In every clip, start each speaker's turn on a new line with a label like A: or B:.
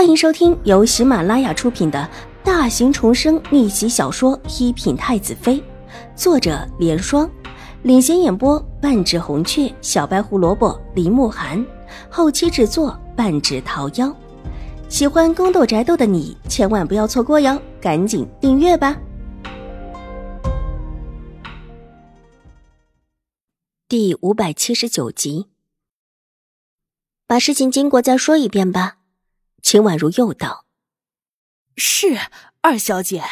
A: 欢迎收听由喜马拉雅出品的大型重生逆袭小说《一品太子妃》，作者：莲霜，领衔演播：半指红雀、小白胡萝卜、林慕寒，后期制作：半指桃夭。喜欢宫斗宅斗的你千万不要错过哟，赶紧订阅吧！第五百七十九集，把事情经过再说一遍吧。秦婉如又道：“
B: 是二小姐。”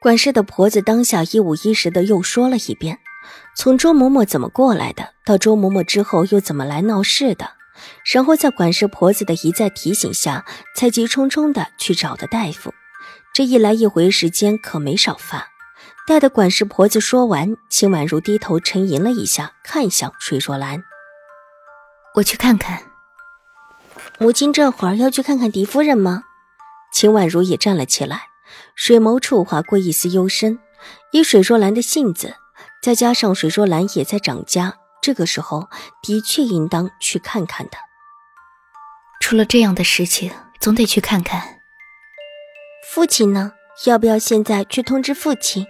A: 管事的婆子当下一五一十的又说了一遍，从周嬷嬷怎么过来的，到周嬷嬷之后又怎么来闹事的，然后在管事婆子的一再提醒下，才急匆匆的去找的大夫。这一来一回时间可没少发。待的管事婆子说完，秦婉如低头沉吟了一下，看向水若兰：“
C: 我去看看。”
A: 母亲这会儿要去看看狄夫人吗？秦婉如也站了起来，水眸处划过一丝幽深。以水若兰的性子，再加上水若兰也在长家，这个时候的确应当去看看的。
C: 出了这样的事情，总得去看看。
A: 父亲呢？要不要现在去通知父亲，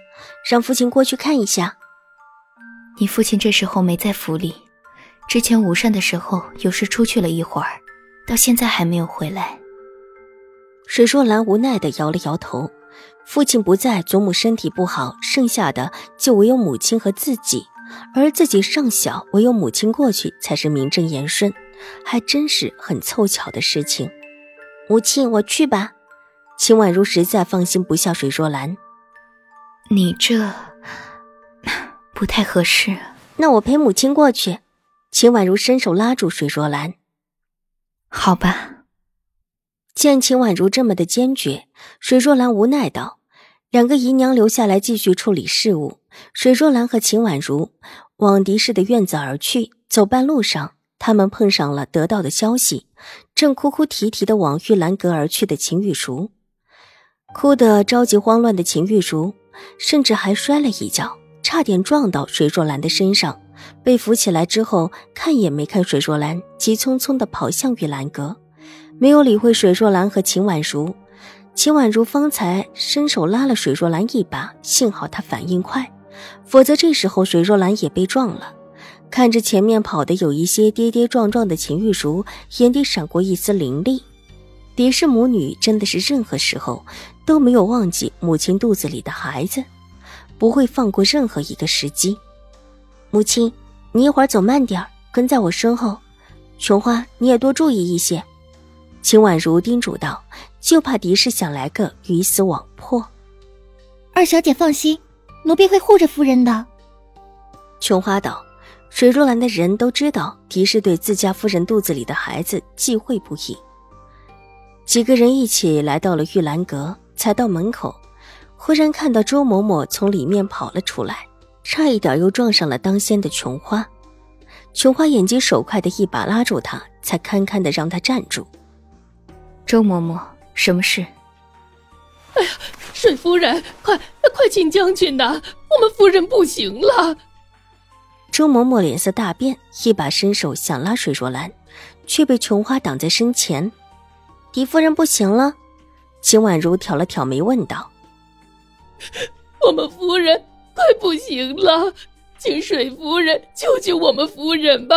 A: 让父亲过去看一下？
C: 你父亲这时候没在府里，之前午膳的时候有事出去了一会儿。到现在还没有回来。
A: 水若兰无奈的摇了摇头，父亲不在，祖母身体不好，剩下的就唯有母亲和自己，而自己尚小，唯有母亲过去才是名正言顺，还真是很凑巧的事情。母亲，我去吧。秦婉如实在放心不下水若兰，
C: 你这不太合适。
A: 那我陪母亲过去。秦婉如伸手拉住水若兰。
C: 好吧，
A: 见秦婉如这么的坚决，水若兰无奈道：“两个姨娘留下来继续处理事务。”水若兰和秦婉如往狄氏的院子而去。走半路上，他们碰上了得到的消息，正哭哭啼啼的往玉兰阁而去的秦玉茹。哭得着急慌乱的秦玉茹，甚至还摔了一跤，差点撞到水若兰的身上。被扶起来之后，看也没看水若兰，急匆匆地跑向玉兰阁，没有理会水若兰和秦婉如。秦婉如方才伸手拉了水若兰一把，幸好她反应快，否则这时候水若兰也被撞了。看着前面跑的有一些跌跌撞撞的秦玉茹，眼底闪过一丝凌厉。狄氏母女真的是任何时候都没有忘记母亲肚子里的孩子，不会放过任何一个时机。母亲，你一会儿走慢点跟在我身后。琼花，你也多注意一些。秦婉如叮嘱道，就怕狄氏想来个鱼死网破。
D: 二小姐放心，奴婢会护着夫人的。
A: 琼花道，水若兰的人都知道狄氏对自家夫人肚子里的孩子忌讳不已。几个人一起来到了玉兰阁，才到门口，忽然看到周嬷嬷从里面跑了出来。差一点又撞上了当先的琼花，琼花眼疾手快的一把拉住他，才堪堪的让他站住。
C: 周嬷嬷，什么事？
B: 哎呀，水夫人，快快请将军呐！我们夫人不行了。
A: 周嬷嬷脸色大变，一把伸手想拉水若兰，却被琼花挡在身前。狄夫人不行了？秦婉如挑了挑眉问道：“
B: 我们夫人。”快不行了，请水夫人救救我们夫人吧！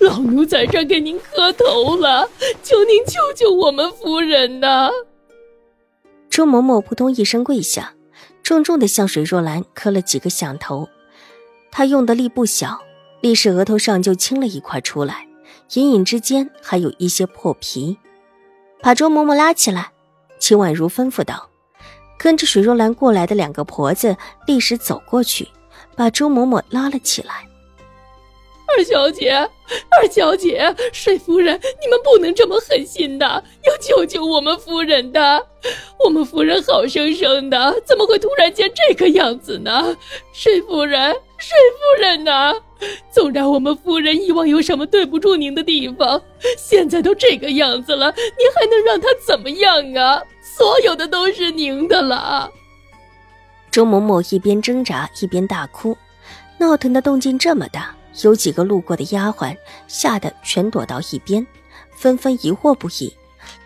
B: 老奴在这给您磕头了，求您救救我们夫人呐！
A: 周嬷嬷扑通一声跪下，重重的向水若兰磕了几个响头。她用的力不小，立时额头上就青了一块出来，隐隐之间还有一些破皮。把周嬷嬷拉起来，秦婉如吩咐道。跟着水若兰过来的两个婆子立时走过去，把周嬷嬷拉了起来。
B: 二小姐，二小姐，水夫人，你们不能这么狠心的，要救救我们夫人的。我们夫人好生生的，怎么会突然间这个样子呢？水夫人，水夫人呐，纵然我们夫人以往有什么对不住您的地方，现在都这个样子了，您还能让她怎么样啊？所有的都是您的了。
A: 周嬷嬷一边挣扎一边大哭，闹腾的动静这么大，有几个路过的丫鬟吓得全躲到一边，纷纷疑惑不已。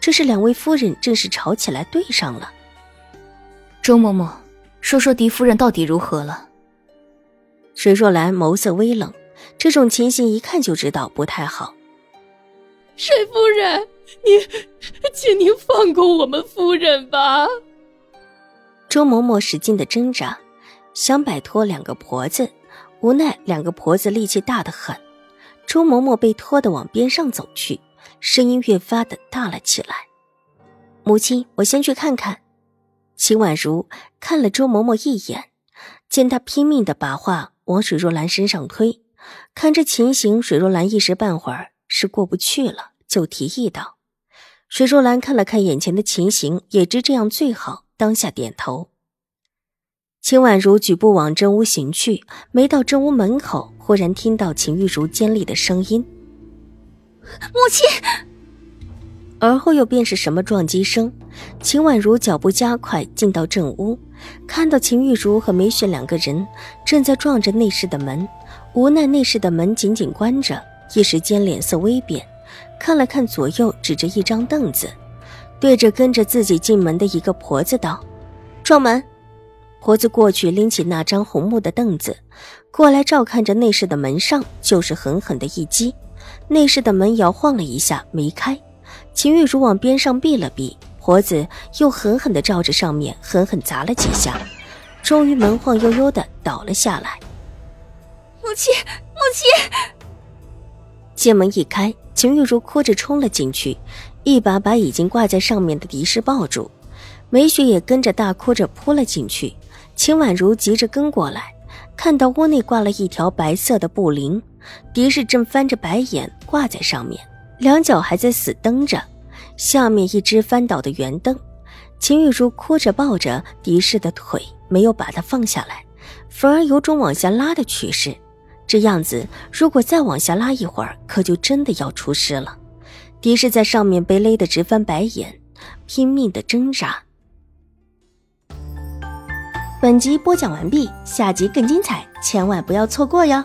A: 这是两位夫人正式吵起来对上了。
C: 周嬷嬷，说说狄夫人到底如何了？
A: 水若兰眸色微冷，这种情形一看就知道不太好。
B: 水夫人，您，请您放过我们夫人吧。
A: 周嬷嬷使劲的挣扎，想摆脱两个婆子，无奈两个婆子力气大得很。周嬷嬷被拖得往边上走去，声音越发的大了起来。母亲，我先去看看。秦婉如看了周嬷嬷一眼，见她拼命的把话往水若兰身上推，看这情形，水若兰一时半会儿是过不去了，就提议道：“水若兰看了看眼前的情形，也知这样最好，当下点头。”秦婉如举步往正屋行去，没到正屋门口，忽然听到秦玉茹尖利的声音：“
D: 母亲！”
A: 而后又便是什么撞击声。秦婉如脚步加快，进到正屋，看到秦玉茹和梅雪两个人正在撞着内室的门，无奈内室的门紧紧关着，一时间脸色微变，看了看左右，指着一张凳子，对着跟着自己进门的一个婆子道：“撞门。”婆子过去拎起那张红木的凳子，过来照看着内室的门上，就是狠狠的一击。内室的门摇晃了一下，没开。秦玉茹往边上避了避，婆子又狠狠的照着上面狠狠砸了几下，终于门晃悠悠的倒了下来。
D: 母亲，母亲！
A: 见门一开，秦玉茹哭着冲了进去，一把把已经挂在上面的狄氏抱住，梅雪也跟着大哭着扑了进去。秦婉如急着跟过来，看到屋内挂了一条白色的布铃，狄氏正翻着白眼挂在上面，两脚还在死蹬着，下面一只翻倒的圆凳。秦玉茹哭着抱着狄氏的腿，没有把她放下来，反而有种往下拉的趋势。这样子，如果再往下拉一会儿，可就真的要出事了。狄氏在上面被勒得直翻白眼，拼命的挣扎。本集播讲完毕，下集更精彩，千万不要错过哟！